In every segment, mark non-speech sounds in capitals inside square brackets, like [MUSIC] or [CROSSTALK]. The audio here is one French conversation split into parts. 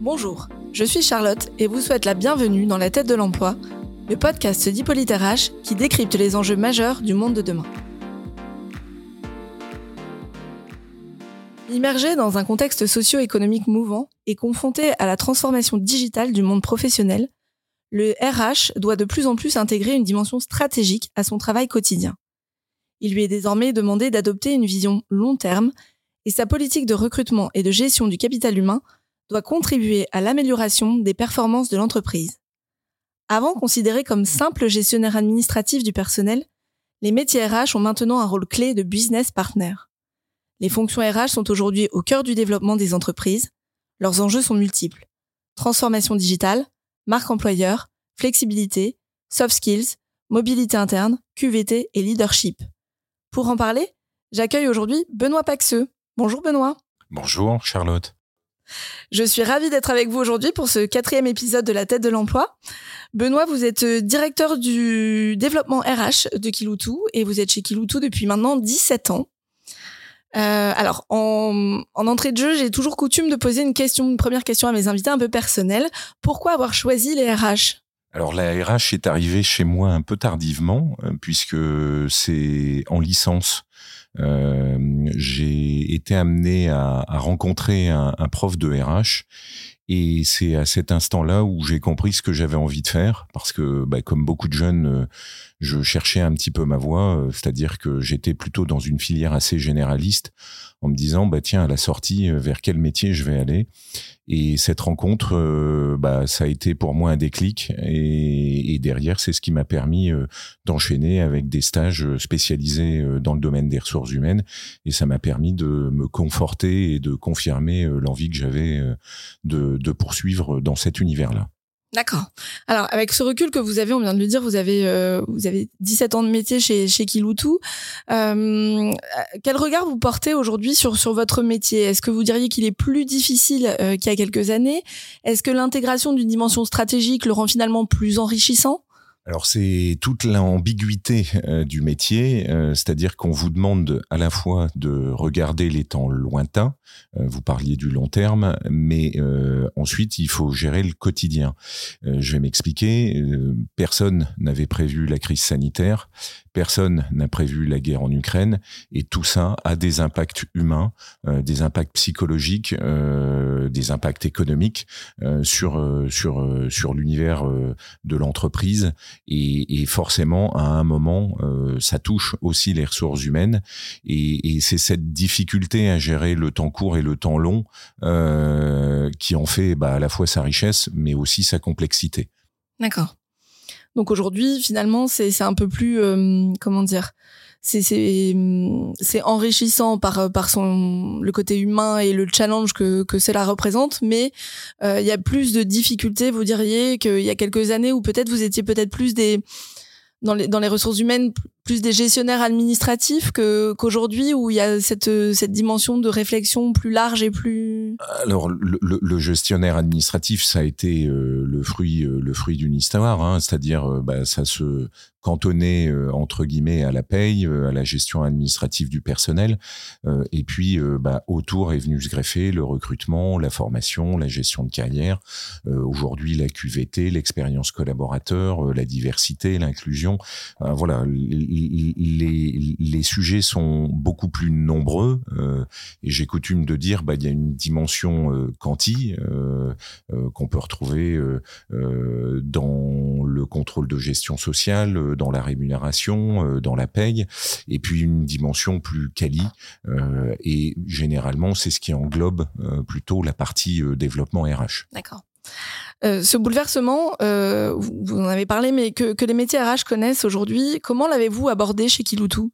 Bonjour, je suis Charlotte et vous souhaite la bienvenue dans La tête de l'emploi, le podcast d'Hippolyte RH qui décrypte les enjeux majeurs du monde de demain. Immergé dans un contexte socio-économique mouvant et confronté à la transformation digitale du monde professionnel, le RH doit de plus en plus intégrer une dimension stratégique à son travail quotidien. Il lui est désormais demandé d'adopter une vision long terme et sa politique de recrutement et de gestion du capital humain doit contribuer à l'amélioration des performances de l'entreprise. Avant considérés comme simples gestionnaires administratifs du personnel, les métiers RH ont maintenant un rôle clé de business partner. Les fonctions RH sont aujourd'hui au cœur du développement des entreprises. Leurs enjeux sont multiples. Transformation digitale, marque employeur, flexibilité, soft skills, mobilité interne, QVT et leadership. Pour en parler, j'accueille aujourd'hui Benoît Paxeux. Bonjour Benoît. Bonjour Charlotte. Je suis ravie d'être avec vous aujourd'hui pour ce quatrième épisode de La tête de l'emploi. Benoît, vous êtes euh, directeur du développement RH de Kiloutou et vous êtes chez Kiloutou depuis maintenant 17 ans. Euh, alors, en, entrée de jeu, j'ai toujours coutume de poser une question, une première question à mes invités un peu personnelle. Pourquoi avoir choisi les RH alors la RH est arrivée chez moi un peu tardivement euh, puisque c'est en licence j'ai été amené à, à rencontrer un, un, prof de RH et c'est à cet instant-là où j'ai compris ce que j'avais envie de faire, parce que, bah, comme beaucoup de jeunes, euh, je cherchais un petit peu ma voie, euh, c'est-à-dire que j'étais plutôt dans une filière assez généraliste, en me disant, bah tiens, à la sortie, vers quel métier je vais aller? Et cette rencontre, euh, bah, ça a été pour moi un déclic. Et, derrière, c'est ce qui m'a permis euh, d'enchaîner avec des stages spécialisés euh, dans le domaine des ressources humaines. Et ça m'a permis de me conforter et de confirmer l'envie que j'avais de poursuivre dans cet univers-là. D'accord. Alors, avec ce recul que vous avez, on vient de le dire, vous avez euh, vous avez 17 ans de métier chez chez Kiloutou. Euh, quel regard vous portez aujourd'hui sur sur votre métier? Est-ce que vous diriez qu'il est plus difficile euh, qu'il y a quelques années? Est-ce que l'intégration d'une dimension stratégique le rend finalement plus enrichissant? Alors c'est toute l'ambiguïté euh, du métier, euh, c'est-à-dire qu'on vous demande à la fois de regarder les temps lointains, euh, vous parliez du long terme, mais ensuite il faut gérer le quotidien. je vais m'expliquer, personne n'avait prévu la crise sanitaire, Personne n'a prévu la guerre en Ukraine et tout ça a des impacts humains, des impacts psychologiques, des impacts économiques sur sur sur l'univers de l'entreprise et, forcément à un moment ça touche aussi les ressources humaines et, c'est cette difficulté à gérer le temps court et le temps long qui en fait bah, à la fois sa richesse mais aussi sa complexité. D'accord. Donc aujourd'hui, finalement, c'est un peu plus euh, comment dire c'est c'est enrichissant par par son le côté humain et le challenge que que cela représente mais euh, il y a plus de difficultés vous diriez qu'il y a quelques années où peut-être vous étiez peut-être plus des dans les dans les ressources humaines plus des gestionnaires administratifs qu'aujourd'hui où il y a cette cette dimension de réflexion plus large et plus alors le, gestionnaire administratif ça a été euh, le fruit euh, le fruit d'une histoire hein, c'est-à-dire euh, bah, ça se cantonné euh, entre guillemets à la paye, euh, à la gestion administrative du personnel, euh, et puis bah, autour est venu se greffer le recrutement, la formation, la gestion de carrière. Aujourd'hui, la QVT, l'expérience collaborateur, la diversité, l'inclusion. voilà, les, les, sujets sont beaucoup plus nombreux, et j'ai coutume de dire, bah il y a une dimension quanti qu'on peut retrouver dans le contrôle de gestion sociale dans la rémunération, euh, dans la paye, et puis une dimension plus quali. Euh, et généralement, c'est ce qui englobe euh, plutôt la partie développement RH. D'accord. Ce bouleversement, vous en avez parlé, mais que, que les métiers RH connaissent aujourd'hui, comment l'avez-vous abordé chez Kiloutou?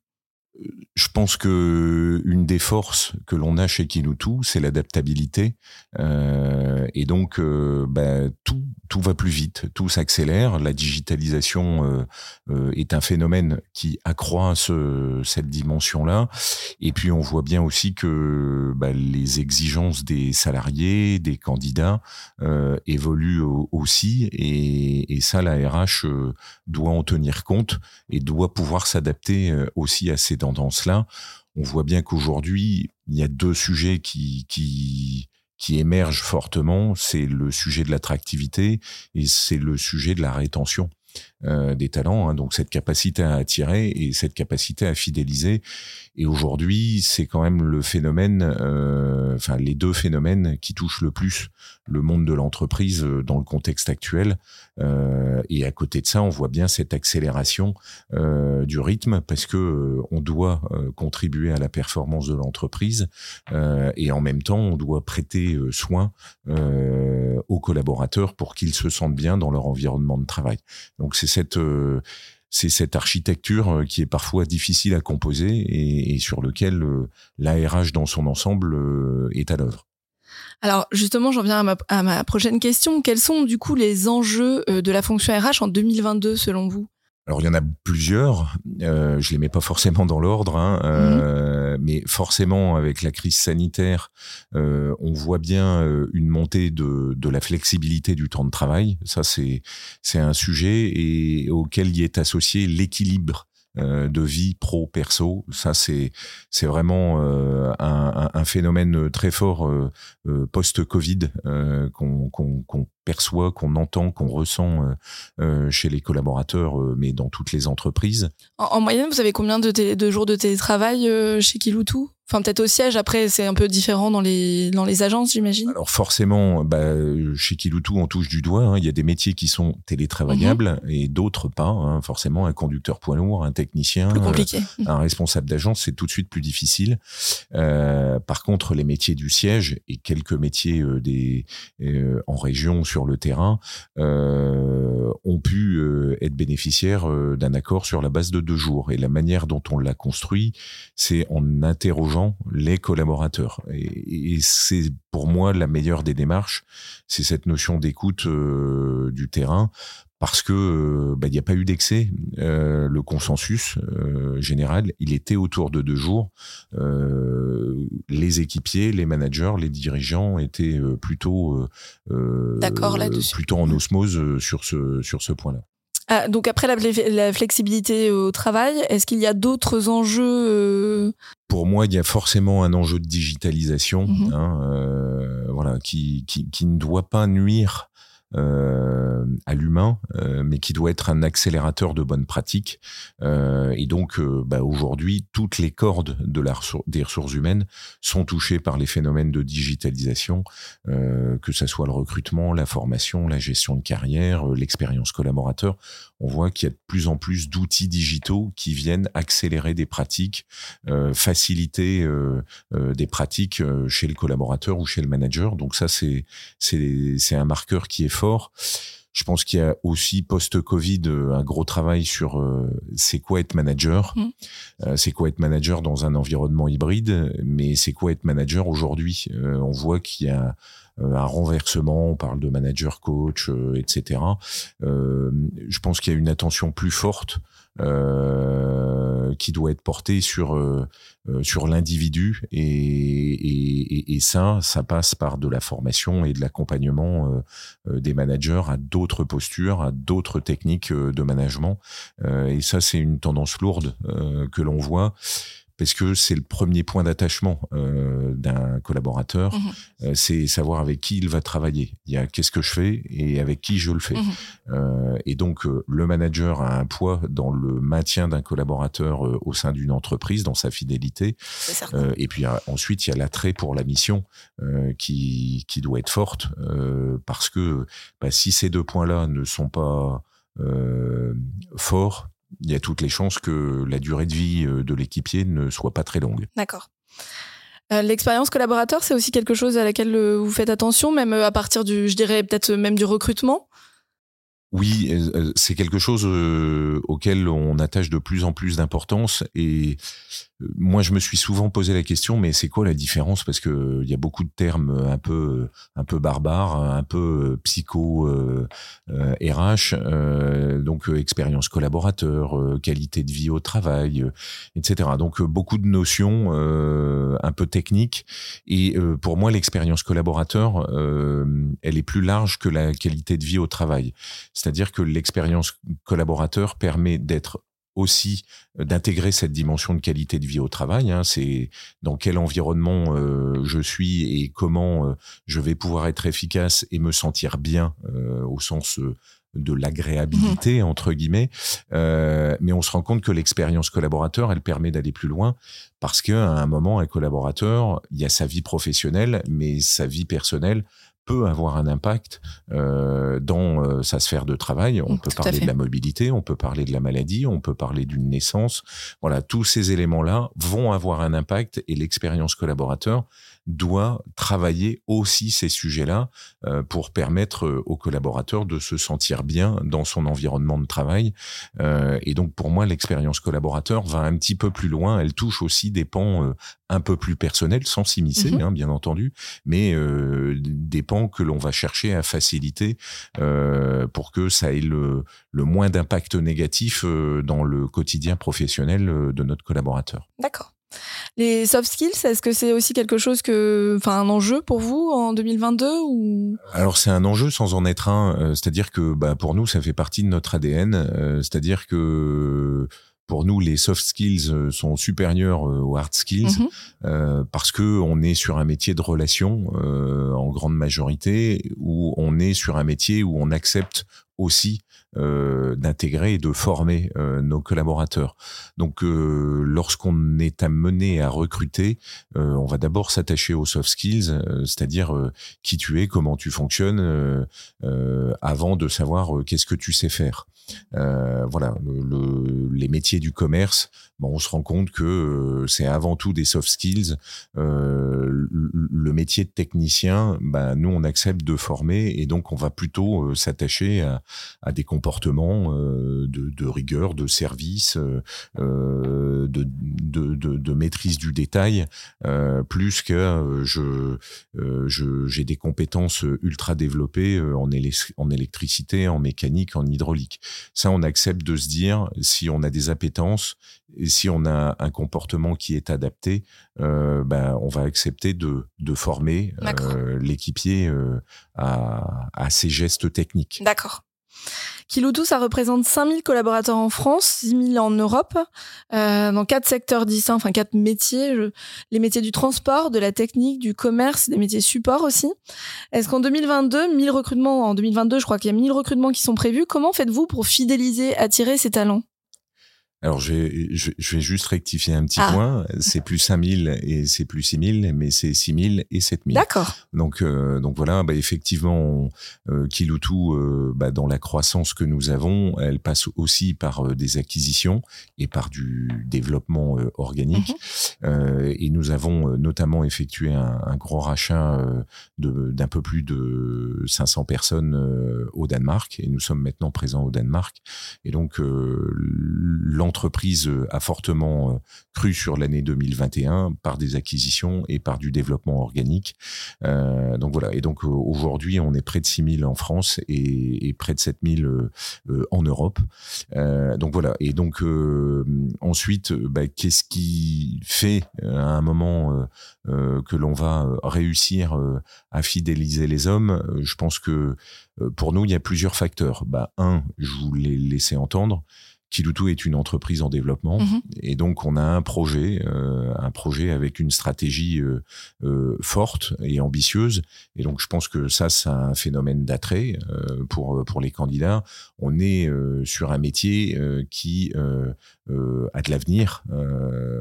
Je pense que une des forces que l'on a chez Kiloutou, c'est l'adaptabilité. Euh, et donc, euh, bah, tout, tout va plus vite, tout s'accélère. La digitalisation euh, est un phénomène qui accroît ce, cette dimension-là. Et puis, on voit bien aussi que bah, les exigences des salariés, des candidats évoluent aussi. Et, ça, la RH doit en tenir compte et doit pouvoir s'adapter aussi à ces tendances-là on voit bien qu'aujourd'hui, il y a deux sujets qui, qui, qui émergent fortement. C'est le sujet de l'attractivité et c'est le sujet de la rétention. Euh, des talents, hein, donc cette capacité à attirer et cette capacité à fidéliser. Et aujourd'hui, c'est quand même le phénomène, euh, enfin les deux phénomènes qui touchent le plus le monde de l'entreprise euh, dans le contexte actuel. Euh, et à côté de ça, on voit bien cette accélération euh, du rythme parce que euh, on doit contribuer à la performance de l'entreprise et en même temps, on doit prêter soin aux collaborateurs pour qu'ils se sentent bien dans leur environnement de travail. Donc c'est cette c'est cette architecture qui est parfois difficile à composer et, sur lequel l'ARH dans son ensemble est à l'œuvre. Alors justement, j'en viens à ma, prochaine question. Quels sont du coup les enjeux de la fonction RH en 2022 selon vous? Alors il y en a plusieurs, euh, je les mets pas forcément dans l'ordre, hein, euh, mhm. mais forcément avec la crise sanitaire, euh, on voit bien euh, une montée de, de la flexibilité du temps de travail. Ça c'est c'est un sujet et auquel y est associé l'équilibre euh, de vie pro perso ça c'est vraiment euh, un, phénomène très fort post Covid qu'on perçoit, qu'on entend, qu'on ressent euh, euh, chez les collaborateurs, euh, mais dans toutes les entreprises. En, moyenne, vous avez combien de, de jours de télétravail chez Kiloutou Enfin, peut-être au siège, après, c'est un peu différent dans les, dans les agences, j'imagine. Alors, forcément, bah, chez Kiloutou, on touche du doigt. Hein. Il y a des métiers qui sont télétravaillables mhm. et d'autres pas. Hein. Forcément, un conducteur poids lourd, un technicien, un responsable d'agence, c'est tout de suite plus difficile. Euh, par contre, les métiers du siège et quelques métiers des, en région sur le terrain euh, ont pu euh, être bénéficiaires euh, d'un accord sur la base de deux jours. Et la manière dont on l'a construit, c'est en interrogeant les collaborateurs. Et, c'est pour moi la meilleure des démarches, c'est cette notion d'écoute du terrain parce que euh, bah, il n'y a pas eu d'excès. Euh, le consensus euh, général, il était autour de deux jours. les équipiers, les managers, les dirigeants étaient plutôt d'accord là-dessus, plutôt en osmose sur ce sur ce point-là. Ah, donc après la, flexibilité au travail, est-ce qu'il y a d'autres enjeux Pour moi, il y a forcément un enjeu de digitalisation, mhm. hein, voilà, qui, qui, qui ne doit pas nuire euh, à l'humain, euh, mais qui doit être un accélérateur de bonnes pratiques. Euh, et donc, bah, aujourd'hui, toutes les cordes de la des ressources humaines sont touchées par les phénomènes de digitalisation, que ce soit le recrutement, la formation, la gestion de carrière, l'expérience collaborateur. On voit qu'il y a de plus en plus d'outils digitaux qui viennent accélérer des pratiques, faciliter des pratiques chez le collaborateur ou chez le manager. Donc ça, c'est un marqueur qui est fort. Je pense qu'il y a aussi post-Covid euh, un gros travail sur euh, c'est quoi être manager, mmh. euh, c'est quoi être manager dans un environnement hybride, mais c'est quoi être manager aujourd'hui? on voit qu'il y a un renversement, on parle de manager coach, etc. je pense qu'il y a une attention plus forte euh, qui doit être porté sur euh, euh, sur l'individu et, et, et, ça, ça passe par de la formation et de l'accompagnement des managers à d'autres postures, à d'autres techniques de management. et ça, c'est une tendance lourde que l'on voit parce que c'est le premier point d'attachement euh, d'un collaborateur, mhm. euh, c'est savoir avec qui il va travailler. Il y a qu'est-ce que je fais et avec qui je le fais. Mhm. Euh, et donc euh, le manager a un poids dans le maintien d'un collaborateur euh, au sein d'une entreprise, dans sa fidélité. et puis ensuite il y a l'attrait pour la mission qui qui doit être forte parce que bah, si ces deux points-là ne sont pas forts, il y a toutes les chances que la durée de vie euh, de l'équipier ne soit pas très longue. D'accord. Euh, l'expérience collaborateur, c'est aussi quelque chose à laquelle euh, vous faites attention, même à partir du, je dirais peut-être même du recrutement? Oui, c'est quelque chose auquel on attache de plus en plus d'importance et moi, je me suis souvent posé la question, mais c'est quoi la différence? Parce que il y a beaucoup de termes un peu, un peu barbares, un peu psycho euh, RH, euh, donc expérience collaborateur, euh, qualité de vie au travail, etc. Donc beaucoup de notions un peu techniques. Et pour moi, l'expérience collaborateur, elle est plus large que la qualité de vie au travail. C'est-à-dire que l'expérience collaborateur permet d'être aussi d'intégrer cette dimension de qualité de vie au travail. Hein. C'est dans quel environnement je suis et comment je vais pouvoir être efficace et me sentir bien au sens de l'agréabilité mmh. entre guillemets, euh, mais on se rend compte que l'expérience collaborateur, elle permet d'aller plus loin parce qu'à un moment, un collaborateur, il y a sa vie professionnelle, mais sa vie personnelle peut avoir un impact euh, dans euh, sa sphère de travail. On mmh, peut parler de la mobilité, on peut parler de la maladie, on peut parler d'une naissance. Voilà, tous ces éléments-là vont avoir un impact et l'expérience collaborateur doit travailler aussi ces sujets-là euh, pour permettre aux collaborateurs de se sentir bien dans son environnement de travail. Et donc pour moi, l'expérience collaborateur va un petit peu plus loin. Elle touche aussi des pans un peu plus personnels, sans s'immiscer, mmh hein, bien entendu, mais des pans que l'on va chercher à faciliter pour que ça ait le, le moins d'impact négatif dans le quotidien professionnel de notre collaborateur. D'accord. Les soft skills, est-ce que c'est aussi quelque chose que, enfin, un enjeu pour vous en 2022 ou? Alors c'est un enjeu sans en être un. Euh, c'est-à-dire que, bah, pour nous, ça fait partie de notre ADN. Euh, c'est-à-dire que pour nous, les soft skills euh, sont supérieurs aux hard skills mhm. parce que on est sur un métier de relation en grande majorité, où on est sur un métier où on accepte aussi euh, d'intégrer et de former euh, nos collaborateurs. Donc, euh, lorsqu'on est amené à recruter, on va d'abord s'attacher aux soft skills, c'est-à-dire qui tu es, comment tu fonctionnes, avant de savoir qu'est-ce que tu sais faire. Euh, voilà, le, les métiers du commerce, bon, on se rend compte que euh, c'est avant tout des soft skills. Euh, le, métier de technicien, bah, nous, on accepte de former et donc on va plutôt euh, s'attacher à, des comportements de, rigueur, de service, de, maîtrise du détail, plus que je j'ai des compétences ultra développées en, en électricité, en mécanique, en hydraulique. Ça, on accepte de se dire, si on a des appétences, et si on a un comportement qui est adapté, euh, ben, on va accepter de, de former euh, l'équipier euh, à, à ces gestes techniques. D'accord. Kiloutou, ça représente 5000 collaborateurs en France, 6000 en Europe, dans quatre secteurs distincts, enfin quatre métiers, les métiers du transport, de la technique, du commerce, des métiers support aussi. Est-ce qu'en 2022, 1000 recrutements, en 2022, je crois qu'il y a 1000 recrutements qui sont prévus. Comment faites-vous pour fidéliser, attirer ces talents? Alors, je, je, vais juste rectifier un petit ah. point. C'est plus 5000 et c'est plus 6000, mais c'est 6000 et 7000. D'accord. Donc, euh, donc voilà, bah, effectivement, euh, Kiloutou, euh, bah, dans la croissance que nous avons, elle passe aussi par euh, des acquisitions et par du développement euh, organique. Mhm. et nous avons notamment effectué un, un gros rachat d'un peu plus de 500 personnes au Danemark. Et nous sommes maintenant présents au Danemark. Et donc, l'entreprise a fortement euh, cru sur l'année 2021 par des acquisitions et par du développement organique. Euh, donc voilà. Et donc euh, aujourd'hui, on est près de 6000 en France et, près de 7000 euh, en Europe. donc voilà. Et donc ensuite, bah, qu'est-ce qui fait à un moment que l'on va réussir à fidéliser les hommes? Je pense que pour nous, il y a plusieurs facteurs. Bah, un, je vous l'ai laissé entendre, Kiloutou est une entreprise en développement mhm. et donc on a un projet, euh, un projet avec une stratégie euh, euh, forte et ambitieuse. Et donc je pense que ça, c'est un phénomène d'attrait pour pour les candidats. On est sur un métier qui a de l'avenir.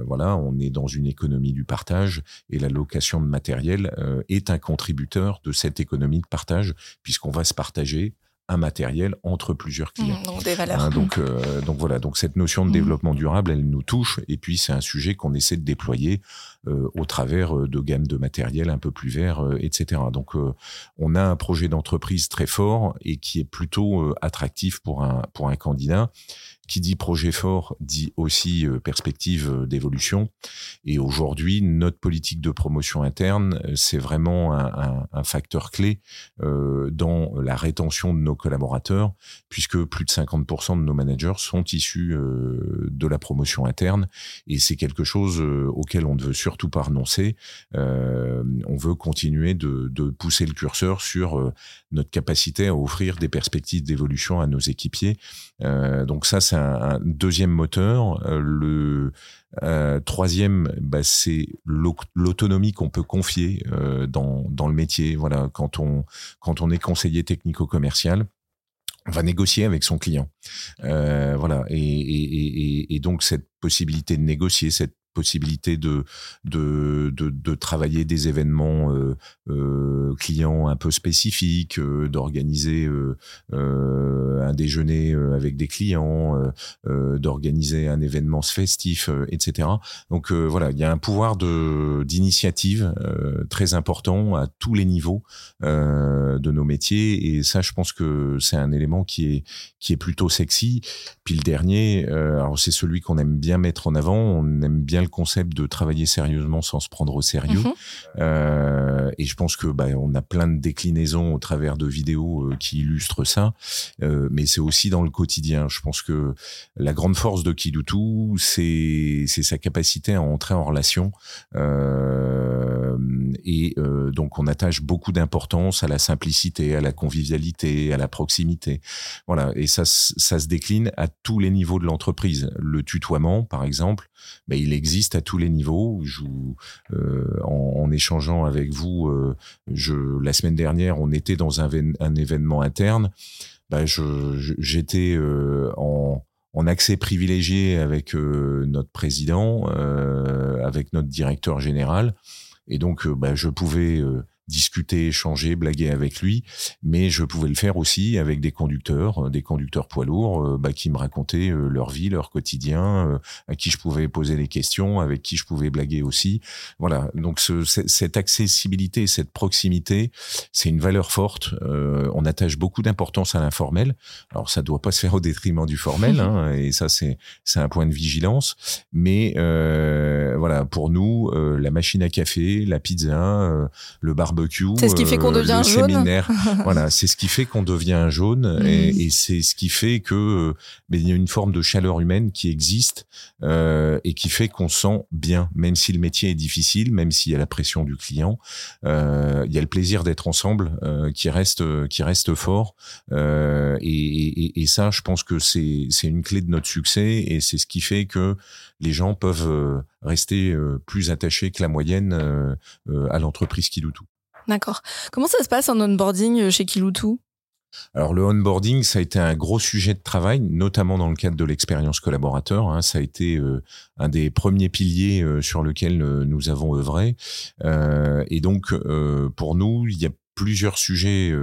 voilà, on est dans une économie du partage et la location de matériel est un contributeur de cette économie de partage puisqu'on va se partager un matériel entre plusieurs clients. Mmh, des valeurs. Hein, donc, euh, donc voilà, donc cette notion de mmh. développement durable, elle nous touche et puis c'est un sujet qu'on essaie de déployer euh, au travers euh, de gammes de matériel un peu plus verts, etc. Donc on a un projet d'entreprise très fort et qui est plutôt attractif pour un pour un candidat qui dit projet fort dit aussi euh, perspective euh, d'évolution. Et aujourd'hui, notre politique de promotion interne, euh, c'est vraiment un, facteur clé dans la rétention de nos collaborateurs, puisque plus de 50% de nos managers sont issus de la promotion interne. Et c'est quelque chose auquel on ne veut surtout pas renoncer. On veut continuer de, pousser le curseur sur notre capacité à offrir des perspectives d'évolution à nos équipiers. Donc ça, c'est un, deuxième moteur. le troisième, bah, c'est l'autonomie qu'on peut confier dans, dans le métier. Voilà, quand on quand on est conseiller technico-commercial on va négocier avec son client. Euh, voilà. Et, et, donc cette possibilité de négocier, cette possibilité de, de, de, travailler des événements euh, euh, clients un peu spécifiques, euh, d'organiser un déjeuner avec des clients, d'organiser un événement festif, etc. Donc voilà, il y a un pouvoir d'initiative très important à tous les niveaux de nos métiers et ça, je pense que c'est un élément qui est qui est plutôt sexy. Puis le dernier, alors c'est celui qu'on aime bien mettre en avant, on aime bien concept de travailler sérieusement sans se prendre au sérieux. Mhm. Euh, et je pense que bah, on a plein de déclinaisons au travers de vidéos euh, qui illustrent ça. Euh, mais c'est aussi dans le quotidien. Je pense que la grande force de Kidutu, c'est c'est sa capacité à entrer en relation. et donc on attache beaucoup d'importance à la simplicité, à la convivialité, à la proximité. Voilà. Et ça, ça se décline à tous les niveaux de l'entreprise. Le tutoiement, par exemple, bah, il existe à tous les niveaux. Euh, en, échangeant avec vous, euh, la semaine dernière, on était dans un, événement interne. Bah, j'étais euh, en, en, accès privilégié avec notre président, avec notre directeur général, et donc bah, je pouvais discuter, échanger, blaguer avec lui, mais je pouvais le faire aussi avec des conducteurs, euh, des conducteurs poids lourds, euh, bah, qui me racontaient euh, leur vie, leur quotidien, à qui je pouvais poser des questions, avec qui je pouvais blaguer aussi. Voilà, donc ce, cette accessibilité, cette proximité, c'est une valeur forte. on attache beaucoup d'importance à l'informel. Alors ça doit pas se faire au détriment du formel, hein, [LAUGHS] et ça c'est c'est un point de vigilance. Mais voilà, pour nous, la machine à café, la pizza, le barbecue c'est ce qui fait qu'on euh, devient jaune. [LAUGHS] voilà, c'est ce qui fait qu'on devient jaune et, mm. et c'est ce qui fait que ben, il y a une forme de chaleur humaine qui existe euh, et qui fait qu'on sent bien, même si le métier est difficile, même s'il y a la pression du client, euh, il y a le plaisir d'être ensemble euh, qui reste qui reste fort euh, et, et, et, ça, je pense que c'est c'est une clé de notre succès et c'est ce qui fait que les gens peuvent euh, rester plus attachés que la moyenne à l'entreprise qui tout. D'accord. Comment ça se passe en onboarding euh, chez Kiloutou? Alors le onboarding, ça a été un gros sujet de travail, notamment dans le cadre de l'expérience collaborateur. Hein. Ça a été euh, un des premiers piliers euh, sur lequel nous avons œuvré. et donc pour nous, il y a plusieurs sujets.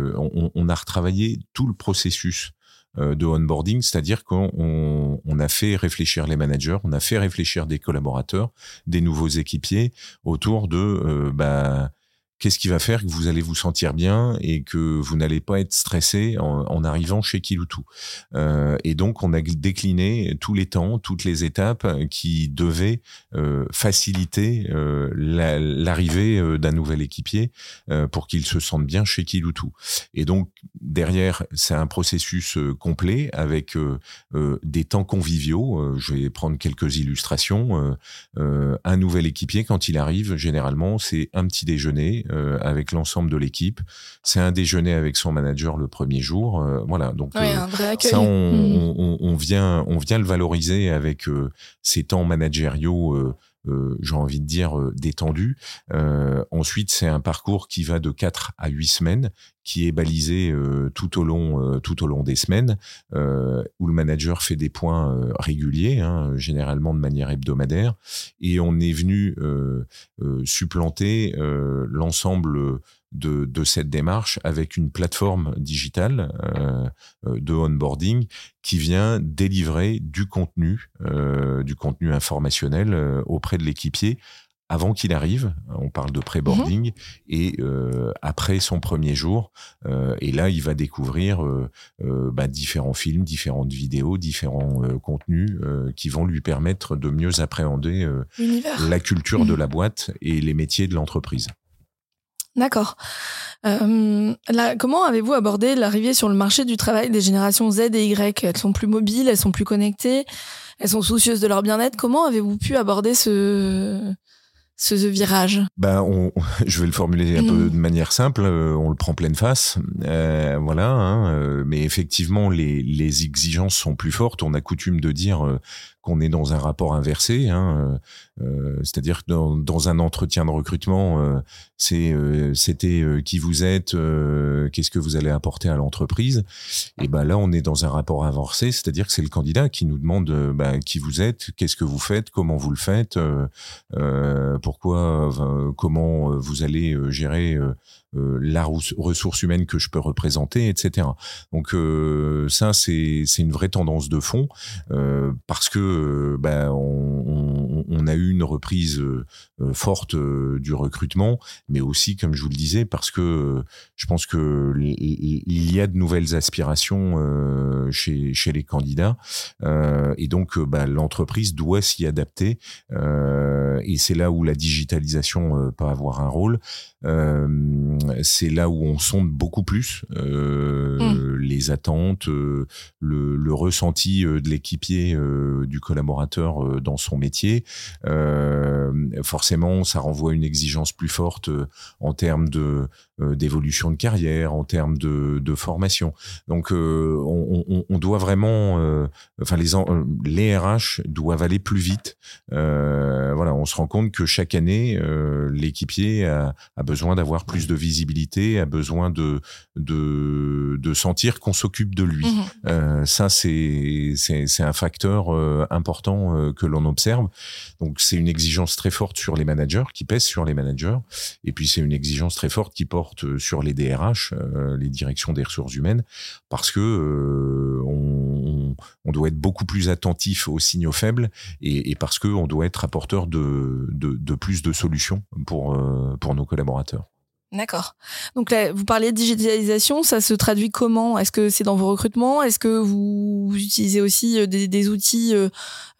On, a retravaillé tout le processus de onboarding, c'est-à-dire qu'on on a fait réfléchir les managers, on a fait réfléchir des collaborateurs, des nouveaux équipiers autour de bah, qu'est-ce qui va faire que vous allez vous sentir bien et que vous n'allez pas être stressé en, arrivant chez Kiloutou. Euh, et donc, on a décliné tous les temps, toutes les étapes qui devaient euh, faciliter euh, l'arrivée euh, d'un nouvel équipier pour qu'il se sente bien chez Kiloutou. Et donc, derrière, c'est un processus complet avec des temps conviviaux. je vais prendre quelques illustrations. un nouvel équipier, quand il arrive, généralement, c'est un petit déjeuner euh, avec l'ensemble de l'équipe. C'est un déjeuner avec son manager le premier jour. Euh, voilà, donc euh, ça, hmm. on, on, vient, on vient le valoriser avec ces temps managériaux. Euh, j'ai envie de dire détendus. Euh, ensuite, c'est un parcours qui va de 4 à 8 semaines, qui est balisé euh, tout au long tout au long des semaines, où le manager fait des points réguliers, hein, généralement de manière hebdomadaire, et on est venu supplanter l'ensemble de, de, cette démarche avec une plateforme digitale euh, euh, de onboarding qui vient délivrer du contenu, euh, du contenu informationnel euh, auprès de l'équipier avant qu'il arrive, on parle de pré-boarding, mhm. et euh, après son premier jour. Euh, et là, il va découvrir euh, bah, différents films, différentes vidéos, différents contenus qui vont lui permettre de mieux appréhender la culture de mhm. la boîte et les métiers de l'entreprise. D'accord. Euh, comment avez-vous abordé l'arrivée sur le marché du travail des générations Z et Y? Elles sont plus mobiles, elles sont plus connectées, elles sont soucieuses de leur bien-être. Comment avez-vous pu aborder ce, ce, virage? Ben, on, [LAUGHS] je vais le formuler un peu de manière simple. Euh, on le prend pleine face, euh, voilà. Hein, euh, mais effectivement, les, les exigences sont plus fortes. On a coutume de dire qu'on est dans un rapport inversé, hein, euh, euh c'est-à-dire que dans, un entretien de recrutement, euh, c'est c'était qui vous êtes, qu'est-ce que vous allez apporter à l'entreprise, et ben là on est dans un rapport inversé, c'est-à-dire que c'est le candidat qui nous demande ben, qui vous êtes, qu'est-ce que vous faites, comment vous le faites, pourquoi, comment vous allez gérer la ressource humaine que je peux représenter, etc. Donc euh, ça, c'est une vraie tendance de fond euh, parce que ben, on, on, a eu une reprise forte du recrutement, mais aussi, comme je vous le disais, parce que je pense que il y a de nouvelles aspirations chez, chez les candidats et donc ben, l'entreprise doit s'y adapter et c'est là où la digitalisation peut avoir un rôle c'est là où on sonde beaucoup plus euh, mmh. les attentes, euh, le, ressenti euh, de l'équipier, du collaborateur dans son métier. forcément, ça renvoie à une exigence plus forte en termes de d'évolution de carrière, en termes de, formation. Donc, on, doit vraiment, enfin les les RH doivent aller plus vite. voilà, on se rend compte que chaque année, l'équipier a, a besoin d'avoir plus de visibilité, a besoin de de, de sentir qu'on s'occupe de lui. Euh, ça, c'est c'est un facteur euh, important euh, que l'on observe. Donc, c'est une exigence très forte sur les managers, qui pèse sur les managers, et puis c'est une exigence très forte qui porte sur les DRH, les directions des ressources humaines, parce que on, on, doit être beaucoup plus attentif aux signaux faibles et, parce que on doit être apporteur de, plus de solutions pour nos collaborateurs. D'accord. Donc là, vous parliez de digitalisation, ça se traduit comment? Est-ce que c'est dans vos recrutements? Est-ce que vous, utilisez aussi euh, des, outils euh,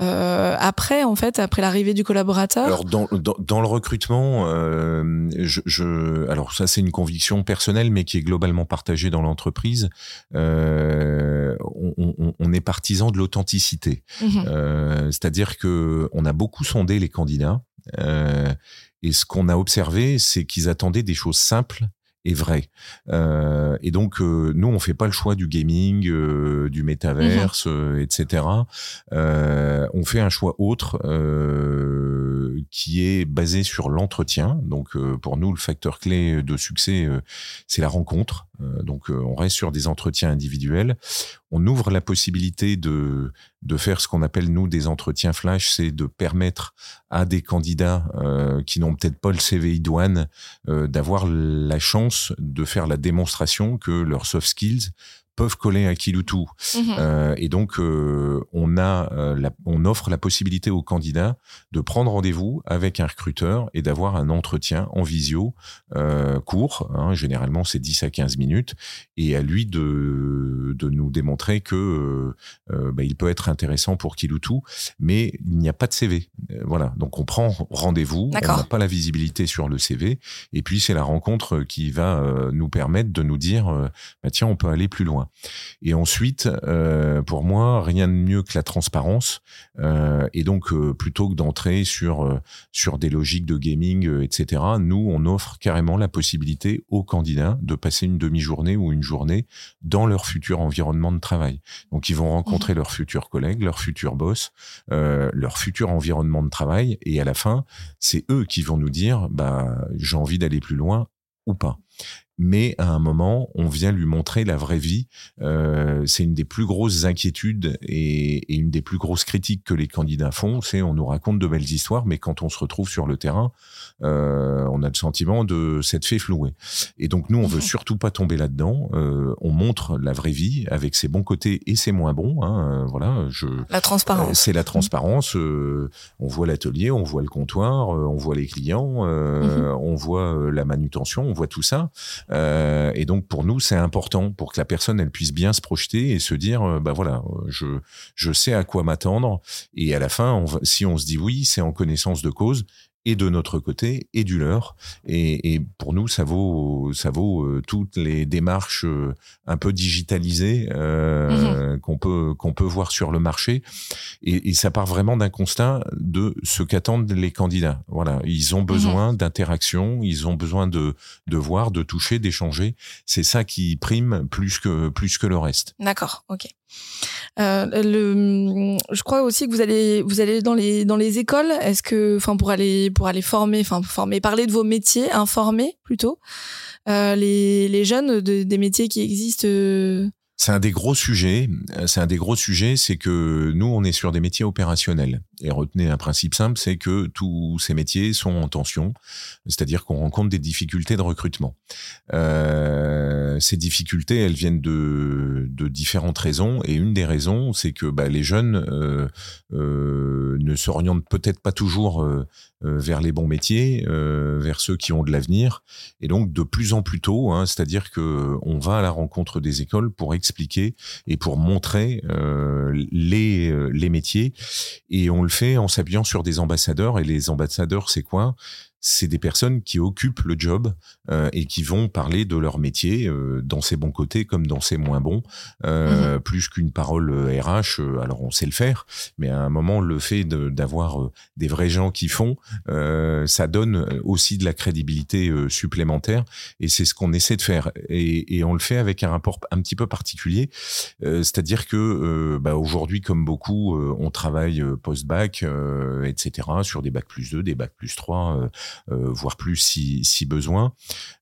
euh, après, en fait, après l'arrivée du collaborateur? Alors dans, dans, le recrutement, euh, je, je, alors ça c'est une conviction personnelle, mais qui est globalement partagée dans l'entreprise. Euh, on, on, on, est partisan de l'authenticité, mmh c'est-à-dire que on a beaucoup sondé les candidats. Euh, et ce qu'on a observé, c'est qu'ils attendaient des choses simples et vraies. Euh, et donc, euh, nous, on fait pas le choix du gaming, euh, du métaverse, mhm. etc. on fait un choix autre qui est basé sur l'entretien. Donc, pour nous, le facteur clé de succès, c'est la rencontre. Donc, on reste sur des entretiens individuels. On ouvre la possibilité de, de faire ce qu'on appelle, nous, des entretiens flash, c'est de permettre à des candidats euh, qui n'ont peut-être pas le CV euh, d'avoir la chance de faire la démonstration que leurs soft skills peuvent coller à Kiloutou. Mhm. Euh, et donc, euh, on a, euh, la, on offre la possibilité aux candidats de prendre rendez-vous avec un recruteur et d'avoir un entretien en visio court. Hein, généralement, c'est 10 à 15 minutes, et à lui de, de nous démontrer que bah, il peut être intéressant pour Kiloutou, mais il n'y a pas de CV. voilà. Donc, on prend rendez-vous. On n'a pas la visibilité sur le CV, et puis c'est la rencontre qui va nous permettre de nous dire, bah, tiens, on peut aller plus loin. Et ensuite, euh, pour moi, rien de mieux que la transparence. Euh, et donc, euh, plutôt que d'entrer sur des logiques de gaming, etc., nous, on offre carrément la possibilité aux candidats de passer une demi-journée ou une journée dans leur futur environnement de travail. Donc, ils vont rencontrer leurs futurs collègues, leurs futurs boss, leur futur environnement de travail, et à la fin, c'est eux qui vont nous dire, bah, j'ai envie d'aller plus loin ou pas mais à un moment, on vient lui montrer la vraie vie. Euh, c'est une des plus grosses inquiétudes et, et, une des plus grosses critiques que les candidats font. C'est on nous raconte de belles histoires, mais quand on se retrouve sur le terrain, euh, on a le sentiment de s'être fait flouer. Et donc nous, on veut [LAUGHS] surtout pas tomber là-dedans. Euh, on montre la vraie vie avec ses bons côtés et ses moins bons. Hein, voilà, je. La transparence. C'est la transparence. On voit l'atelier, on voit le comptoir, on voit les clients, mhm. on voit la manutention, on voit tout ça. Euh, et donc pour nous, c'est important pour que la personne puisse bien se projeter et se dire, euh, bah voilà, je sais à quoi m'attendre. Et à la fin, si on se dit oui, c'est en connaissance de cause et de notre côté et du leur. Et, et pour nous, ça vaut, ça vaut euh, toutes les démarches euh, un peu digitalisées euh, mmh qu'on peut qu'on peut voir sur le marché. Et, et ça part vraiment d'un constat de ce qu'attendent les candidats. Voilà, ils ont mmh besoin d'interaction, ils ont besoin de de voir, de toucher, d'échanger. C'est ça qui prime plus que plus que le reste. D'accord, ok. Euh, le, je crois aussi que vous allez vous allez dans les dans les écoles. Est-ce que, enfin, pour aller pour aller former, enfin former, parler de vos métiers, informer plutôt euh, les les jeunes de, des métiers qui existent. Euh, c'est un des gros sujets. C'est un des gros sujets, c'est que nous, on est sur des métiers opérationnels. Et retenez un principe simple, c'est que tous ces métiers sont en tension, c'est-à-dire qu'on rencontre des difficultés de recrutement. Euh, ces difficultés, elles viennent de, de, différentes raisons, et une des raisons, c'est que bah, les jeunes euh, euh, ne s'orientent peut-être pas toujours euh, euh, vers les bons métiers, euh, vers ceux qui ont de l'avenir, et donc de plus en plus tôt, hein, c'est-à-dire que on va à la rencontre des écoles pour expliquer et pour montrer les les métiers, et on le fait en s'appuyant sur des ambassadeurs. Et les ambassadeurs, c'est quoi? C'est des personnes qui occupent le job euh, et qui vont parler de leur métier euh, dans ses bons côtés comme dans ses moins bons, euh, mhm. plus qu'une parole RH. alors on sait le faire, mais à un moment le fait d'avoir des vrais gens qui font, ça donne aussi de la crédibilité supplémentaire et c'est ce qu'on essaie de faire et, et, on le fait avec un rapport un petit peu particulier, c'est-à-dire que bah, aujourd'hui comme beaucoup, on travaille post-bac, etc. sur des bacs plus 2, des bacs plus 3 euh, voire plus si, si besoin.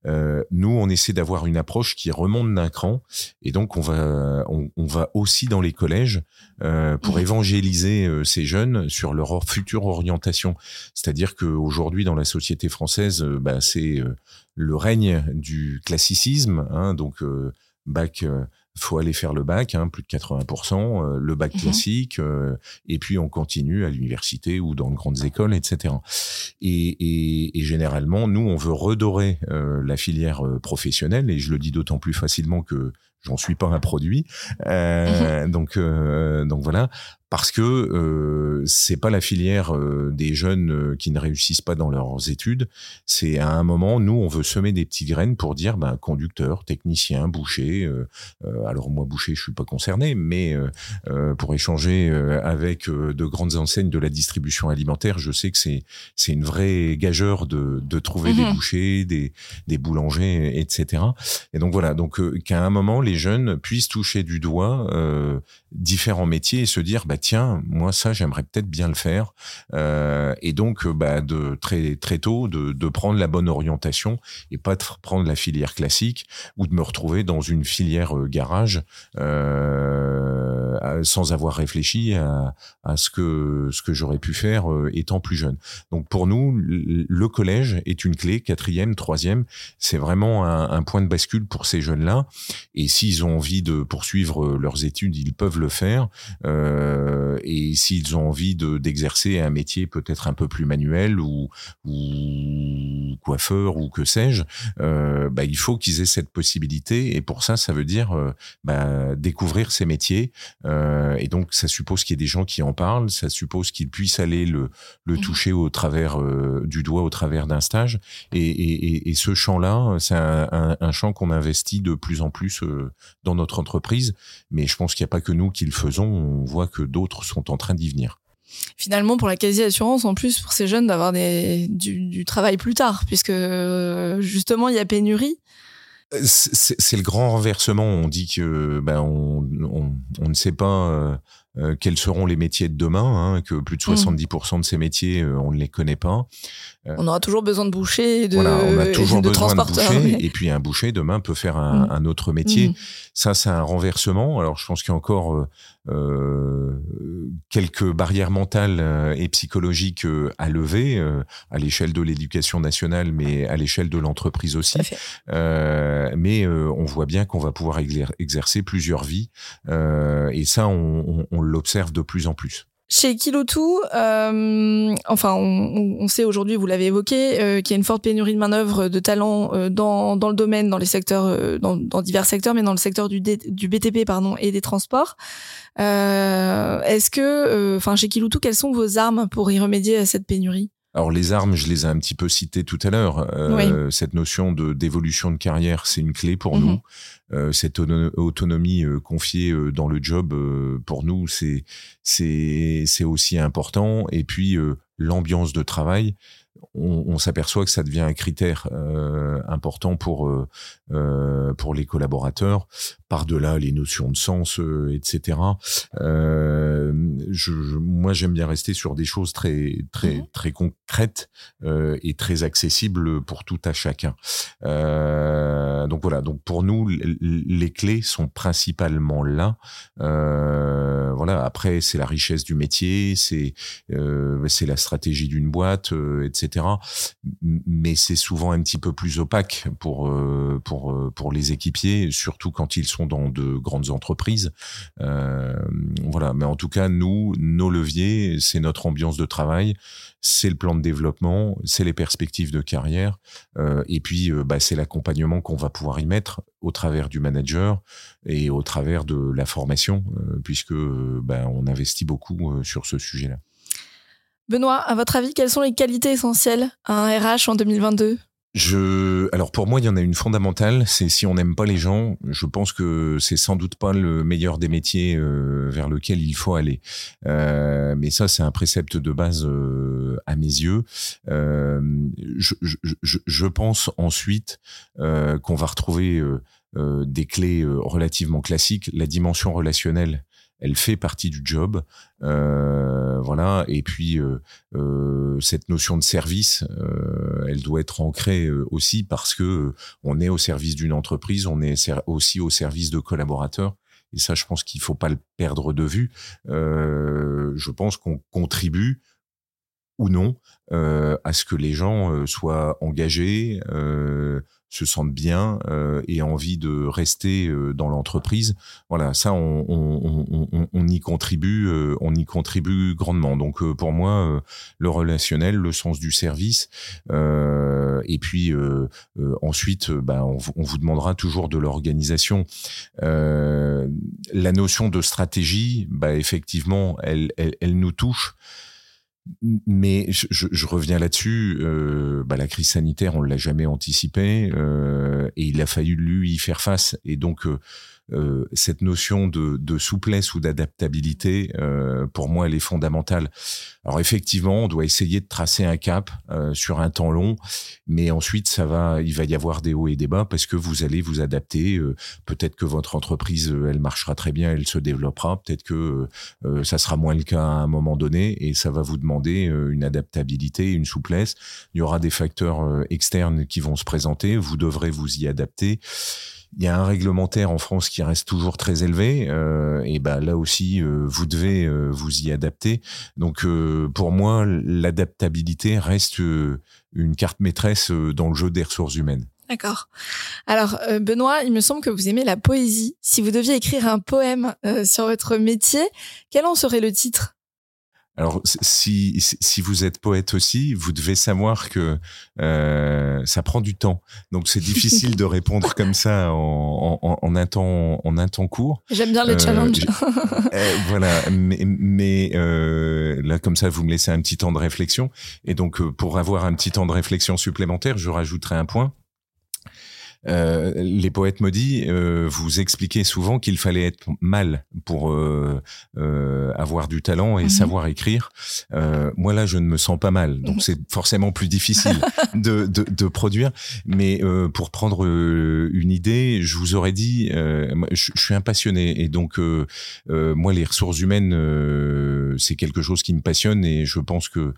Euh, nous, on essaie d'avoir une approche qui remonte d'un cran, et donc on va on, on va aussi dans les collèges euh, pour mmh. évangéliser ces jeunes sur leur future orientation. C'est-à-dire qu'aujourd'hui, dans la société française, bah, c'est le règne du classicisme, hein, donc bac faut aller faire le bac, hein, plus de 80%, euh, le bac mhm. classique, euh, et puis on continue à l'université ou dans de grandes écoles, etc. Et, et, et généralement, nous, on veut redorer euh, la filière professionnelle, et je le dis d'autant plus facilement que j'en suis pas un produit. Mhm. Donc, donc voilà parce que euh, c'est pas la filière euh, des jeunes euh, qui ne réussissent pas dans leurs études. C'est à un moment, nous, on veut semer des petites graines pour dire, ben, conducteur, technicien, boucher. Euh, alors moi, boucher, je suis pas concerné, mais pour échanger avec de grandes enseignes de la distribution alimentaire, je sais que c'est c'est une vraie gageure de, de trouver des mhm. bouchers, des des boulangers, etc. Et donc voilà, donc qu'à un moment, les jeunes puissent toucher du doigt différents métiers et se dire, bah tiens, moi ça j'aimerais peut-être bien le faire. Euh, et donc euh, bah, très très tôt de, prendre la bonne orientation et pas de prendre la filière classique ou de me retrouver dans une filière euh, garage sans avoir réfléchi à, ce que ce que j'aurais pu faire étant plus jeune. Donc pour nous, le collège est une clé, quatrième, troisième, c'est vraiment un, point de bascule pour ces jeunes-là. Et s'ils ont envie de poursuivre leurs études, ils peuvent le faire. Euh, et s'ils ont envie de d'exercer un métier peut-être un peu plus manuel ou, ou coiffeur ou que sais-je, euh, bah, il faut qu'ils aient cette possibilité. Et pour ça, ça veut dire euh, bah, découvrir ces métiers. et donc, ça suppose qu'il y ait des gens qui en parlent. Ça suppose qu'ils puissent aller le, le mmh. toucher au travers du doigt, au travers d'un stage. Et, et, et, ce champ-là, c'est un, un, un, champ qu'on investit de plus en plus dans notre entreprise. Mais je pense qu'il n'y a pas que nous qui le faisons. On voit que d'autres sont en train d'y venir. Finalement, pour la quasi-assurance, en plus, pour ces jeunes, d'avoir du, du, travail plus tard, puisque justement, il y a pénurie. Euh, c'est le grand renversement. On dit que ben, on, on, on ne sait pas euh, euh, quels seront les métiers de demain, hein, que plus de 70% de ces métiers, euh, on ne les connaît pas. Euh, on aura toujours besoin de boucher et de, voilà, on a toujours de besoin de boucher, Et puis un boucher demain peut faire un, mm. un autre métier. Mm. Ça, c'est un renversement. Alors je pense qu'il y a encore euh, quelques barrières mentales et psychologiques à lever à l'échelle de l'éducation nationale, mais à l'échelle de l'entreprise aussi. mais on voit bien qu'on va pouvoir exercer plusieurs vies. et ça, on, on on l'observe de plus en plus. Chez Kilotu, euh, enfin, on, sait aujourd'hui, vous l'avez évoqué, euh, qu'il y a une forte pénurie de main-d'œuvre, de talents euh, dans, le domaine, dans les secteurs, euh, dans, divers secteurs, mais dans le secteur du, du BTP pardon et des transports. Est-ce que, enfin, chez Kiloutou, quelles sont vos armes pour y remédier à cette pénurie? Alors les armes, je les ai un petit peu citées tout à l'heure. Euh, cette notion de d'évolution de carrière, c'est une clé pour mhm. nous. Euh, cette autonomie euh, confiée dans le job, pour nous, c'est c'est c'est aussi important. Et puis l'ambiance de travail on, s'aperçoit que ça devient un critère euh, important pour pour les collaborateurs. Par-delà les notions de sens, etc. Je, moi, j'aime bien rester sur des choses très très mhm. très concrètes et très accessibles pour tout à chacun. donc voilà. Donc pour nous, les clés sont principalement là. voilà. Après, c'est la richesse du métier, c'est c'est la stratégie d'une boîte, etc. Mais c'est souvent un petit peu plus opaque pour euh, pour euh, pour les équipiers, surtout quand ils sont dans de grandes entreprises. Euh, voilà. Mais en tout cas, nous, nos leviers, c'est notre ambiance de travail, c'est le plan de développement, c'est les perspectives de carrière, et puis bah, c'est l'accompagnement qu'on va pouvoir y mettre au travers du manager et au travers de la formation, puisque bah, on investit beaucoup sur ce sujet-là. Benoît, à votre avis, quelles sont les qualités essentielles à un RH en 2022 je, alors pour moi, il y en a une fondamentale, c'est si on n'aime pas les gens, je pense que c'est sans doute pas le meilleur des métiers euh, vers lequel il faut aller. Euh, mais ça, c'est un précepte de base euh, à mes yeux. Je, pense ensuite qu'on va retrouver des clés relativement classiques, la dimension relationnelle elle fait partie du job, euh, voilà. Et puis euh, euh, cette notion de service, elle doit être ancrée aussi parce que on est au service d'une entreprise, on est aussi au service de collaborateurs. Et ça, je pense qu'il faut pas le perdre de vue. je pense qu'on contribue ou non à ce que les gens soient engagés, se sentent bien euh, et envie de rester euh, dans l'entreprise. Voilà, ça, on, on, on, on y contribue, euh, on y contribue grandement. Donc, euh, pour moi, le relationnel, le sens du service, et puis ensuite, bah, on, vous demandera toujours de l'organisation. la notion de stratégie, bah, effectivement, elle, elle, elle nous touche. Mais je, je, reviens là-dessus. Euh, bah, la crise sanitaire, on l'a jamais anticipé euh, et il a fallu lui y faire face. Et donc, euh, euh, cette notion de, de souplesse ou d'adaptabilité, euh, pour moi, elle est fondamentale. Alors effectivement, on doit essayer de tracer un cap euh, sur un temps long, mais ensuite, ça va, il va y avoir des hauts et des bas parce que vous allez vous adapter. peut-être que votre entreprise, elle marchera très bien, elle se développera. Peut-être que ça sera moins le cas à un moment donné, et ça va vous demander une adaptabilité, une souplesse. Il y aura des facteurs externes qui vont se présenter. Vous devrez vous y adapter. Il y a un réglementaire en France qui reste toujours très élevé, euh, et ben là aussi euh, vous devez euh, vous y adapter. Donc pour moi, l'adaptabilité reste une carte maîtresse dans le jeu des ressources humaines. D'accord. Alors Benoît, il me semble que vous aimez la poésie. Si vous deviez écrire un poème sur votre métier, quel en serait le titre? Alors, si, si vous êtes poète aussi, vous devez savoir que euh, ça prend du temps. Donc, c'est difficile de répondre [LAUGHS] comme ça en, en, en, un temps en un temps court. J'aime bien les euh, challenges. [LAUGHS] Euh, voilà, mais, mais euh, là, comme ça, vous me laissez un petit temps de réflexion. Et donc, euh, pour avoir un petit temps de réflexion supplémentaire, je rajouterai un point. Euh, les poètes maudits, euh, vous expliquez souvent qu'il fallait être mal pour euh, euh avoir du talent et mhm. savoir écrire. Euh, moi là, je ne me sens pas mal, donc c'est forcément plus difficile [LAUGHS] de, de, de, produire. Mais pour prendre une idée, je vous aurais dit, je, je, suis un passionné et donc moi les ressources humaines, c'est quelque chose qui me passionne et je pense que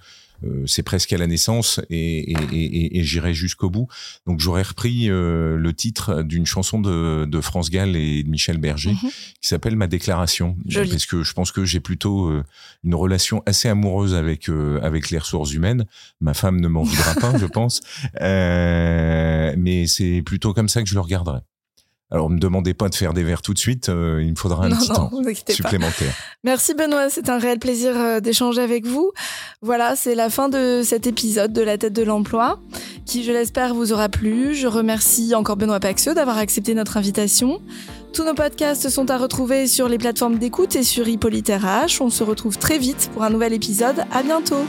c'est presque à la naissance et, et, et, j'irai jusqu'au bout. Donc j'aurais repris euh, le titre d'une chanson de, de, France Gall et de Michel Berger mhm. qui s'appelle Ma déclaration. Parce que je pense que j'ai plutôt euh, une relation assez amoureuse avec avec les ressources humaines. Ma femme ne m'en voudra pas, [LAUGHS] je pense. mais c'est plutôt comme ça que je le regarderai. Alors, ne me demandez pas de faire des verres tout de suite, euh, il me faudra un [LAUGHS] petit temps supplémentaire. Merci Benoît, c'est un réel plaisir euh, d'échanger avec vous. Voilà, c'est la fin de cet épisode de La tête de l'emploi, qui, je l'espère, vous aura plu. Je remercie encore Benoît Paxeux d'avoir accepté notre invitation. Tous nos podcasts sont à retrouver sur les plateformes d'écoute et sur Hippolyte RH. On se retrouve très vite pour un nouvel épisode. À bientôt!